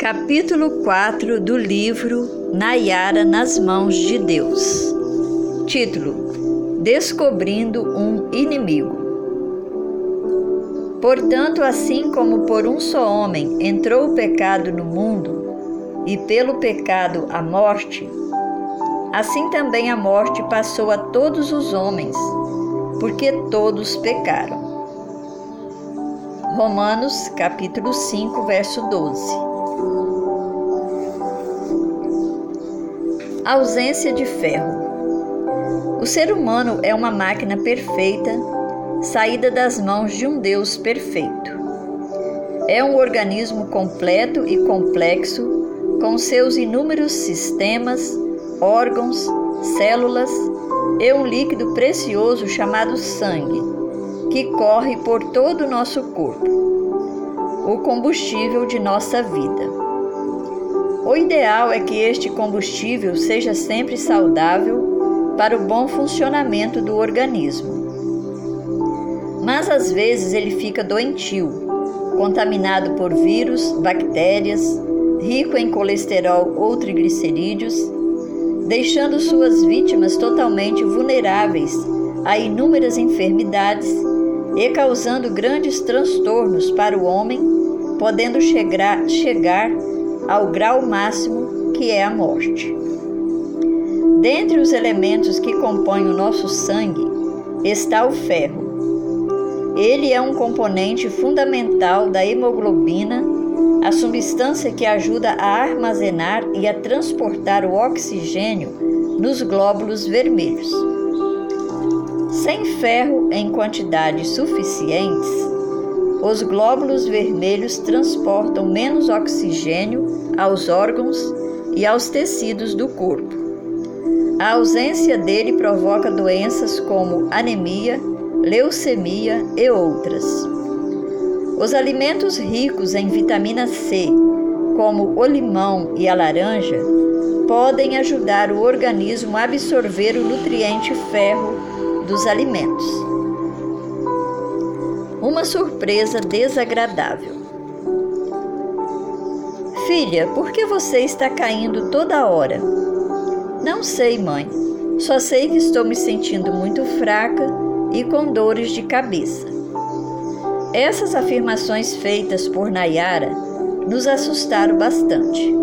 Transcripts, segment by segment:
Capítulo 4 do livro Nayara nas mãos de Deus. Título: Descobrindo um inimigo. Portanto, assim como por um só homem entrou o pecado no mundo, e pelo pecado a morte, assim também a morte passou a todos os homens, porque todos pecaram. Romanos capítulo 5, verso 12. Ausência de ferro. O ser humano é uma máquina perfeita, saída das mãos de um Deus perfeito. É um organismo completo e complexo, com seus inúmeros sistemas, órgãos, células e um líquido precioso chamado sangue, que corre por todo o nosso corpo, o combustível de nossa vida. O ideal é que este combustível seja sempre saudável para o bom funcionamento do organismo. Mas às vezes ele fica doentio, contaminado por vírus, bactérias, rico em colesterol ou triglicerídeos, deixando suas vítimas totalmente vulneráveis a inúmeras enfermidades e causando grandes transtornos para o homem, podendo chegar, chegar ao grau máximo que é a morte. Dentre os elementos que compõem o nosso sangue está o ferro. Ele é um componente fundamental da hemoglobina, a substância que ajuda a armazenar e a transportar o oxigênio nos glóbulos vermelhos. Sem ferro em quantidades suficientes, os glóbulos vermelhos transportam menos oxigênio aos órgãos e aos tecidos do corpo. A ausência dele provoca doenças como anemia, leucemia e outras. Os alimentos ricos em vitamina C, como o limão e a laranja, podem ajudar o organismo a absorver o nutriente ferro dos alimentos uma surpresa desagradável. Filha, por que você está caindo toda hora? Não sei, mãe. Só sei que estou me sentindo muito fraca e com dores de cabeça. Essas afirmações feitas por Nayara nos assustaram bastante.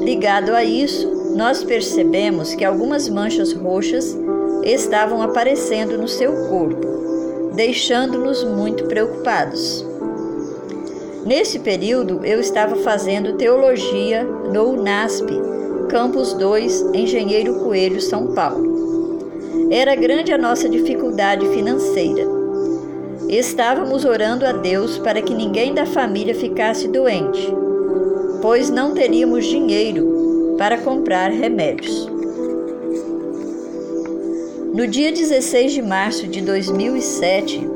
Ligado a isso, nós percebemos que algumas manchas roxas estavam aparecendo no seu corpo deixando-nos muito preocupados. Nesse período, eu estava fazendo teologia no UNASP, Campus 2, Engenheiro Coelho, São Paulo. Era grande a nossa dificuldade financeira. Estávamos orando a Deus para que ninguém da família ficasse doente, pois não teríamos dinheiro para comprar remédios. No dia 16 de março de 2007,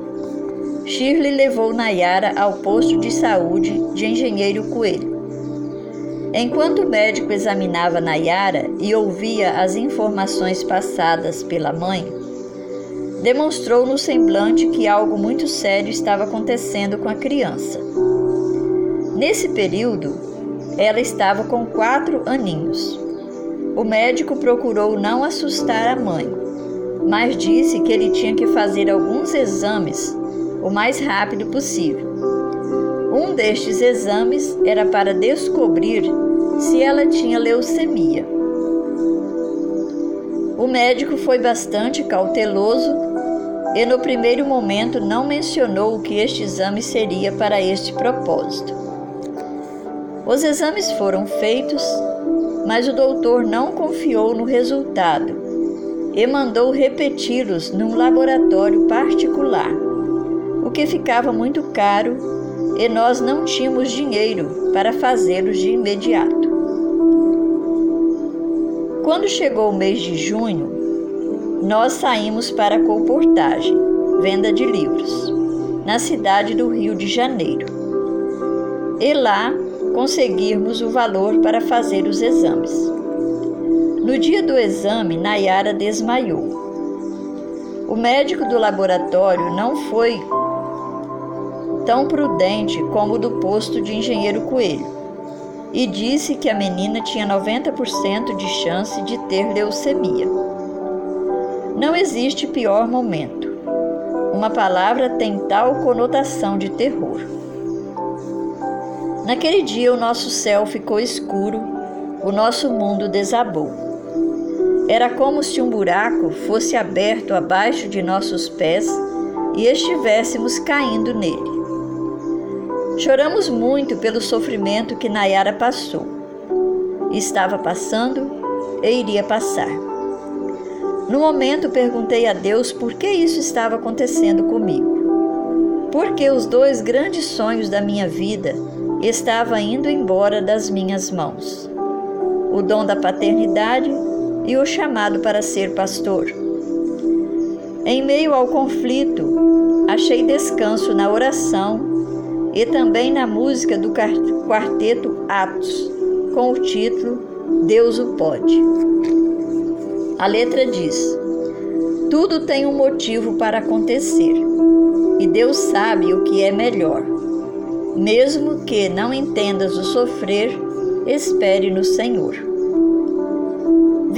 Shirley levou Nayara ao posto de saúde de Engenheiro Coelho. Enquanto o médico examinava Nayara e ouvia as informações passadas pela mãe, demonstrou no semblante que algo muito sério estava acontecendo com a criança. Nesse período, ela estava com quatro aninhos. O médico procurou não assustar a mãe mas disse que ele tinha que fazer alguns exames o mais rápido possível. Um destes exames era para descobrir se ela tinha leucemia. O médico foi bastante cauteloso e, no primeiro momento, não mencionou que este exame seria para este propósito. Os exames foram feitos, mas o doutor não confiou no resultado e mandou repeti-los num laboratório particular, o que ficava muito caro e nós não tínhamos dinheiro para fazê-los de imediato. Quando chegou o mês de junho, nós saímos para a colportagem, venda de livros, na cidade do Rio de Janeiro. E lá conseguirmos o valor para fazer os exames. No dia do exame, Nayara desmaiou. O médico do laboratório não foi tão prudente como o do posto de engenheiro Coelho. e disse que a menina tinha 90% de chance de ter leucemia. Não existe pior momento. Uma palavra tem tal conotação de terror. Naquele dia, o nosso céu ficou escuro, o nosso mundo desabou. Era como se um buraco fosse aberto abaixo de nossos pés e estivéssemos caindo nele. Choramos muito pelo sofrimento que Nayara passou. Estava passando e iria passar. No momento perguntei a Deus por que isso estava acontecendo comigo. Porque os dois grandes sonhos da minha vida estavam indo embora das minhas mãos: o dom da paternidade e o chamado para ser pastor. Em meio ao conflito, achei descanso na oração e também na música do quarteto Atos, com o título Deus o Pode. A letra diz: Tudo tem um motivo para acontecer e Deus sabe o que é melhor. Mesmo que não entendas o sofrer, espere no Senhor.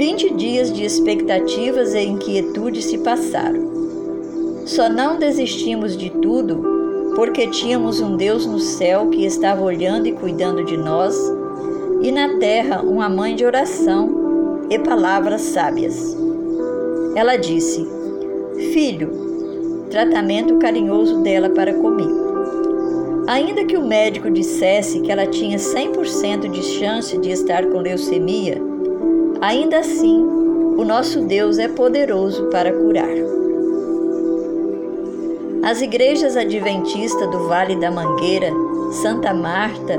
Vinte dias de expectativas e inquietude se passaram. Só não desistimos de tudo porque tínhamos um Deus no céu que estava olhando e cuidando de nós, e na terra uma mãe de oração e palavras sábias. Ela disse: Filho, tratamento carinhoso dela para comigo. Ainda que o médico dissesse que ela tinha 100% de chance de estar com leucemia, ainda assim, o nosso Deus é poderoso para curar. As igrejas adventistas do Vale da Mangueira, Santa Marta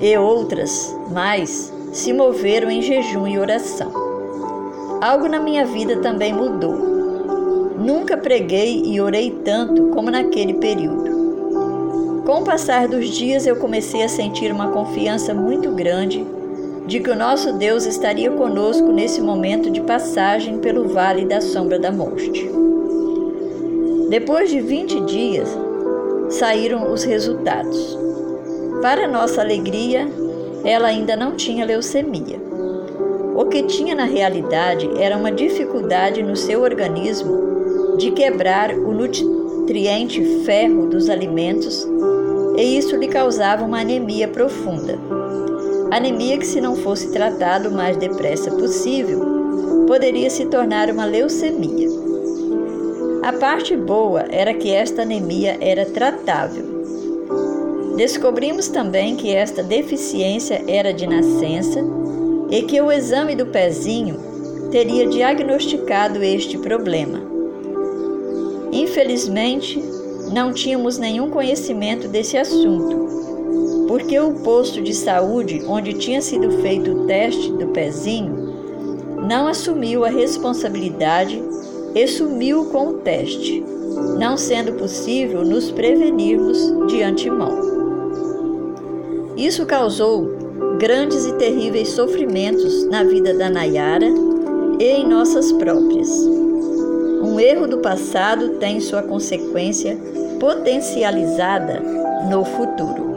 e outras mais se moveram em jejum e oração. Algo na minha vida também mudou. Nunca preguei e orei tanto como naquele período. Com o passar dos dias, eu comecei a sentir uma confiança muito grande de que o nosso Deus estaria conosco nesse momento de passagem pelo vale da sombra da morte. Depois de 20 dias, saíram os resultados. Para nossa alegria, ela ainda não tinha leucemia. O que tinha na realidade era uma dificuldade no seu organismo de quebrar o nutriente ferro dos alimentos e isso lhe causava uma anemia profunda. Anemia que, se não fosse tratado o mais depressa possível, poderia se tornar uma leucemia. A parte boa era que esta anemia era tratável. Descobrimos também que esta deficiência era de nascença e que o exame do pezinho teria diagnosticado este problema. Infelizmente, não tínhamos nenhum conhecimento desse assunto, porque o posto de saúde onde tinha sido feito o teste do pezinho não assumiu a responsabilidade e sumiu com o teste, não sendo possível nos prevenirmos de antemão. Isso causou grandes e terríveis sofrimentos na vida da Nayara e em nossas próprias. Um erro do passado tem sua consequência potencializada no futuro.